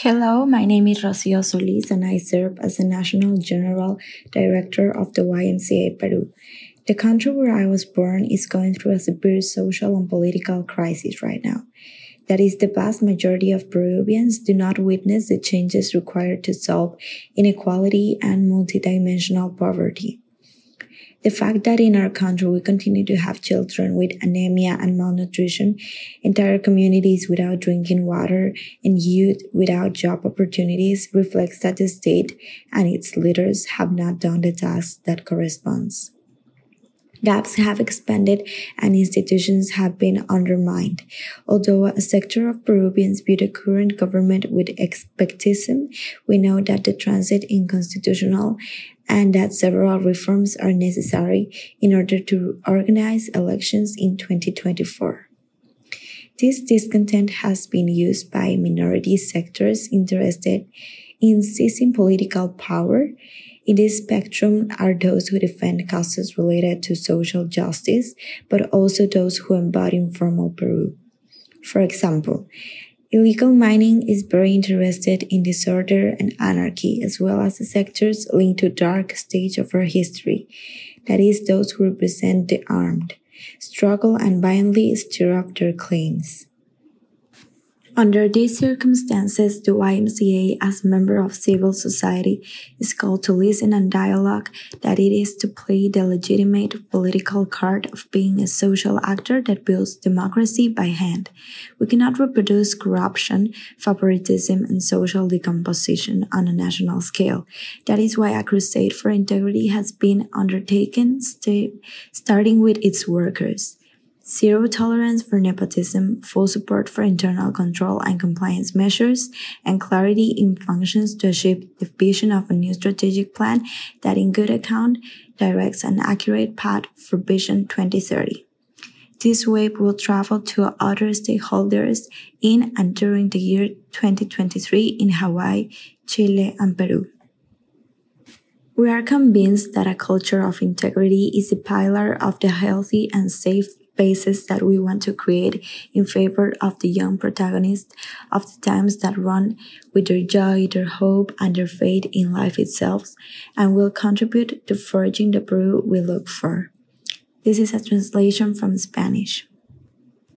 Hello, my name is Rocio Solis and I serve as the National General Director of the YMCA Peru. The country where I was born is going through a severe social and political crisis right now. That is, the vast majority of Peruvians do not witness the changes required to solve inequality and multidimensional poverty. The fact that in our country we continue to have children with anemia and malnutrition, entire communities without drinking water, and youth without job opportunities reflects that the state and its leaders have not done the task that corresponds. Gaps have expanded and institutions have been undermined. Although a sector of Peruvians view the current government with expectism, we know that the transit in constitutional and that several reforms are necessary in order to organize elections in 2024. This discontent has been used by minority sectors interested in seizing political power in this spectrum are those who defend causes related to social justice, but also those who embody informal Peru. For example, illegal mining is very interested in disorder and anarchy, as well as the sectors linked to dark stage of our history, that is, those who represent the armed, struggle and violently stir up their claims. Under these circumstances, the YMCA, as member of civil society, is called to listen and dialogue that it is to play the legitimate political card of being a social actor that builds democracy by hand. We cannot reproduce corruption, favoritism, and social decomposition on a national scale. That is why a crusade for integrity has been undertaken, st starting with its workers. Zero tolerance for nepotism, full support for internal control and compliance measures, and clarity in functions to achieve the vision of a new strategic plan that in good account directs an accurate path for Vision 2030. This wave will travel to other stakeholders in and during the year 2023 in Hawaii, Chile, and Peru. We are convinced that a culture of integrity is a pillar of the healthy and safe spaces that we want to create in favor of the young protagonists of the times that run with their joy, their hope, and their faith in life itself, and will contribute to forging the Peru we look for. This is a translation from Spanish.